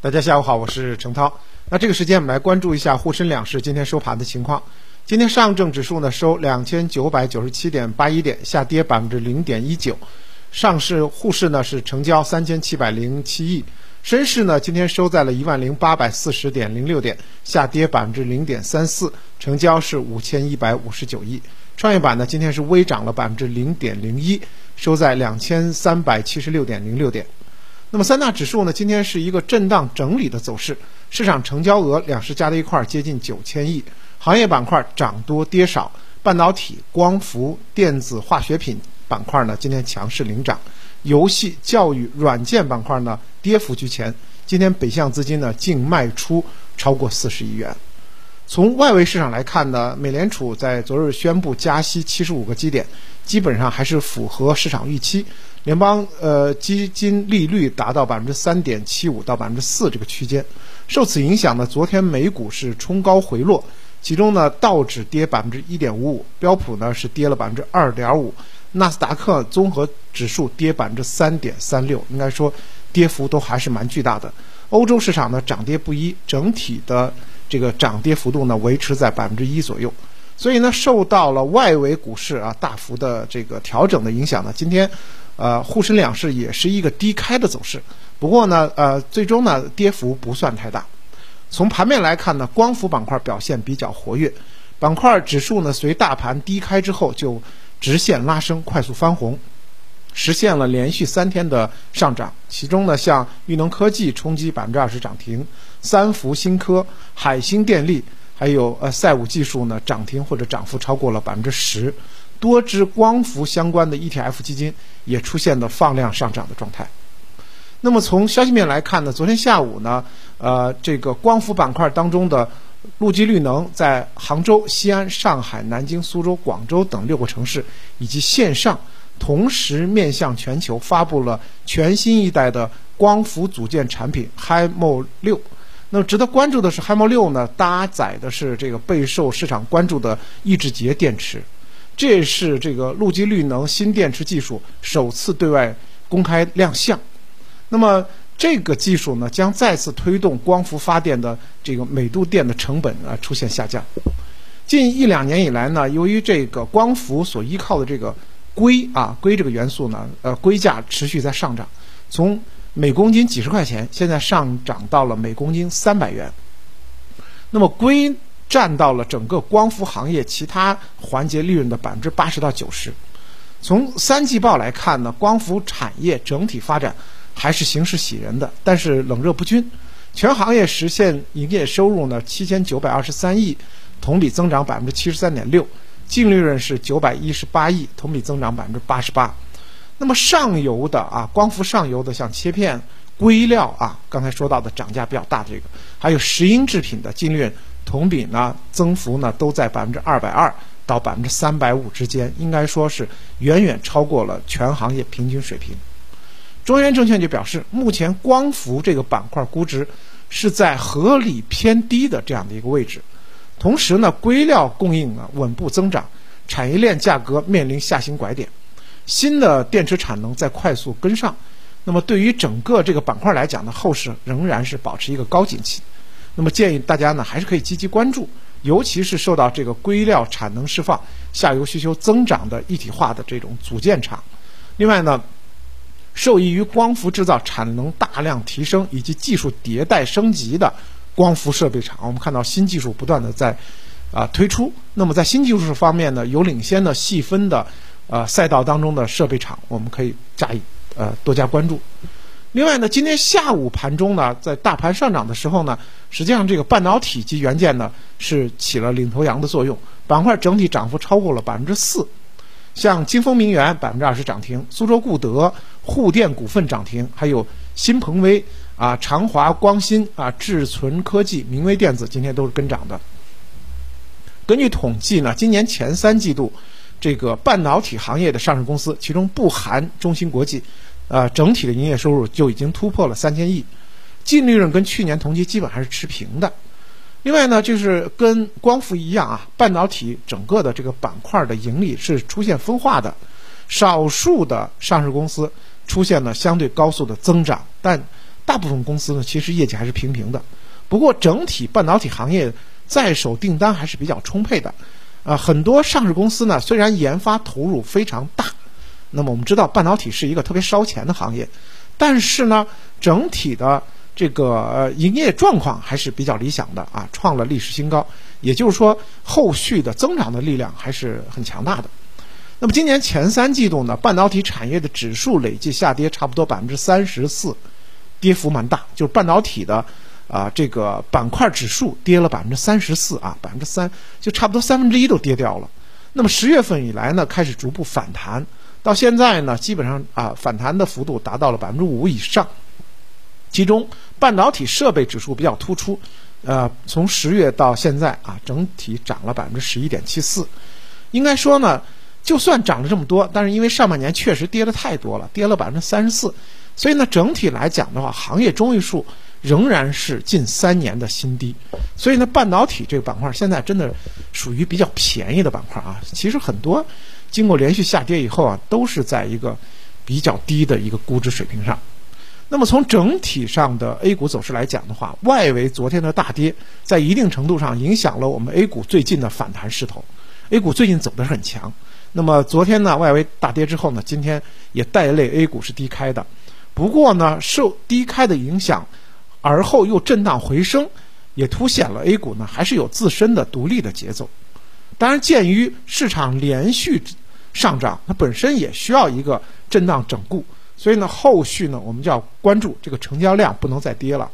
大家下午好，我是程涛。那这个时间我们来关注一下沪深两市今天收盘的情况。今天上证指数呢收两千九百九十七点八一点，下跌百分之零点一九。上市沪市呢是成交三千七百零七亿。深市呢今天收在了一万零八百四十点零六点，下跌百分之零点三四，成交是五千一百五十九亿。创业板呢今天是微涨了百分之零点零一，收在两千三百七十六点零六点。那么三大指数呢，今天是一个震荡整理的走势，市场成交额两市加在一块儿接近九千亿，行业板块涨多跌少，半导体、光伏、电子、化学品板块呢今天强势领涨，游戏、教育、软件板块呢跌幅居前，今天北向资金呢净卖出超过四十亿元。从外围市场来看呢，美联储在昨日宣布加息七十五个基点，基本上还是符合市场预期。联邦呃基金利率达到百分之三点七五到百分之四这个区间。受此影响呢，昨天美股是冲高回落，其中呢道指跌百分之一点五五，标普呢是跌了百分之二点五，纳斯达克综合指数跌百分之三点三六，应该说跌幅都还是蛮巨大的。欧洲市场呢涨跌不一，整体的。这个涨跌幅度呢维持在百分之一左右，所以呢受到了外围股市啊大幅的这个调整的影响呢，今天，呃沪深两市也是一个低开的走势。不过呢，呃最终呢跌幅不算太大。从盘面来看呢，光伏板块表现比较活跃，板块指数呢随大盘低开之后就直线拉升，快速翻红。实现了连续三天的上涨，其中呢，像裕能科技冲击百分之二十涨停，三福新科、海星电力，还有呃赛武技术呢涨停或者涨幅超过了百分之十，多只光伏相关的 ETF 基金也出现了放量上涨的状态。那么从消息面来看呢，昨天下午呢，呃，这个光伏板块当中的陆基绿能在杭州、西安、上海、南京、苏州、广州等六个城市以及线上。同时面向全球发布了全新一代的光伏组件产品 HiMo 六。那么值得关注的是，HiMo 六呢搭载的是这个备受市场关注的抑制节电池，这是这个陆基绿能新电池技术首次对外公开亮相。那么这个技术呢将再次推动光伏发电的这个每度电的成本啊出现下降。近一两年以来呢，由于这个光伏所依靠的这个硅啊，硅这个元素呢，呃，硅价持续在上涨，从每公斤几十块钱，现在上涨到了每公斤三百元。那么硅占到了整个光伏行业其他环节利润的百分之八十到九十。从三季报来看呢，光伏产业整体发展还是形势喜人的，但是冷热不均。全行业实现营业收入呢七千九百二十三亿，同比增长百分之七十三点六。净利润是九百一十八亿，同比增长百分之八十八。那么上游的啊，光伏上游的像切片、硅料啊，刚才说到的涨价比较大的这个，还有石英制品的净利润，同比呢增幅呢都在百分之二百二到百分之三百五之间，应该说是远远超过了全行业平均水平。中原证券就表示，目前光伏这个板块估值是在合理偏低的这样的一个位置。同时呢，硅料供应呢稳步增长，产业链价格面临下行拐点，新的电池产能在快速跟上。那么对于整个这个板块来讲呢，后市仍然是保持一个高景气。那么建议大家呢还是可以积极关注，尤其是受到这个硅料产能释放、下游需求增长的一体化的这种组件厂。另外呢，受益于光伏制造产能大量提升以及技术迭代升级的。光伏设备厂，我们看到新技术不断的在啊推出。那么在新技术方面呢，有领先的细分的呃赛道当中的设备厂，我们可以加以呃多加关注。另外呢，今天下午盘中呢，在大盘上涨的时候呢，实际上这个半导体及元件呢是起了领头羊的作用，板块整体涨幅超过了百分之四。像金丰明源百分之二十涨停，苏州固德、沪电股份涨停，还有新鹏威。啊，长华光芯啊，智存科技、明威电子今天都是跟涨的。根据统计呢，今年前三季度，这个半导体行业的上市公司，其中不含中芯国际，呃，整体的营业收入就已经突破了三千亿，净利润跟去年同期基本还是持平的。另外呢，就是跟光伏一样啊，半导体整个的这个板块的盈利是出现分化的，少数的上市公司出现了相对高速的增长，但大部分公司呢其实业绩还是平平的。不过整体半导体行业在手订单还是比较充沛的，啊，很多上市公司呢虽然研发投入非常大，那么我们知道半导体是一个特别烧钱的行业，但是呢整体的这个营业状况还是比较理想的啊，创了历史新高。也就是说，后续的增长的力量还是很强大的。那么今年前三季度呢，半导体产业的指数累计下跌差不多百分之三十四，跌幅蛮大。就是半导体的啊这个板块指数跌了百分之三十四啊，百分之三就差不多三分之一都跌掉了。那么十月份以来呢，开始逐步反弹，到现在呢，基本上啊反弹的幅度达到了百分之五以上。其中半导体设备指数比较突出。呃，从十月到现在啊，整体涨了百分之十一点七四。应该说呢，就算涨了这么多，但是因为上半年确实跌的太多了，跌了百分之三十四，所以呢，整体来讲的话，行业中位数仍然是近三年的新低。所以呢，半导体这个板块现在真的属于比较便宜的板块啊。其实很多经过连续下跌以后啊，都是在一个比较低的一个估值水平上。那么从整体上的 A 股走势来讲的话，外围昨天的大跌，在一定程度上影响了我们 A 股最近的反弹势头。A 股最近走的是很强。那么昨天呢，外围大跌之后呢，今天也带类 A 股是低开的。不过呢，受低开的影响，而后又震荡回升，也凸显了 A 股呢还是有自身的独立的节奏。当然，鉴于市场连续上涨，它本身也需要一个震荡整固。所以呢，后续呢，我们就要关注这个成交量不能再跌了。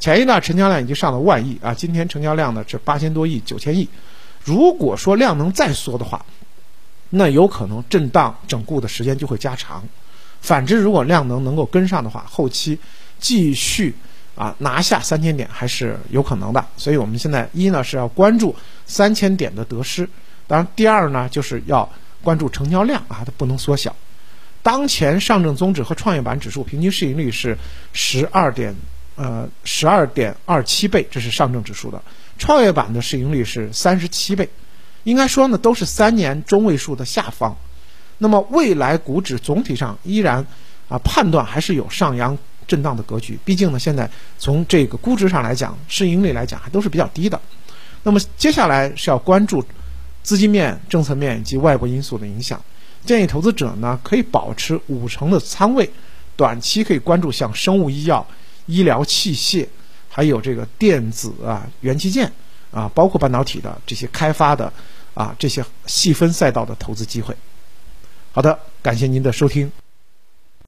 前一段成交量已经上了万亿啊，今天成交量呢是八千多亿、九千亿。如果说量能再缩的话，那有可能震荡整固的时间就会加长。反之，如果量能能够跟上的话，后期继续啊拿下三千点还是有可能的。所以我们现在一呢是要关注三千点的得失，当然第二呢就是要关注成交量啊，它不能缩小。当前上证综指和创业板指数平均市盈率是十二点呃十二点二七倍，这是上证指数的；创业板的市盈率是三十七倍，应该说呢都是三年中位数的下方。那么未来股指总体上依然啊判断还是有上扬震荡的格局，毕竟呢现在从这个估值上来讲，市盈率来讲还都是比较低的。那么接下来是要关注资金面、政策面以及外部因素的影响。建议投资者呢可以保持五成的仓位，短期可以关注像生物医药、医疗器械，还有这个电子啊、元器件啊，包括半导体的这些开发的啊这些细分赛道的投资机会。好的，感谢您的收听。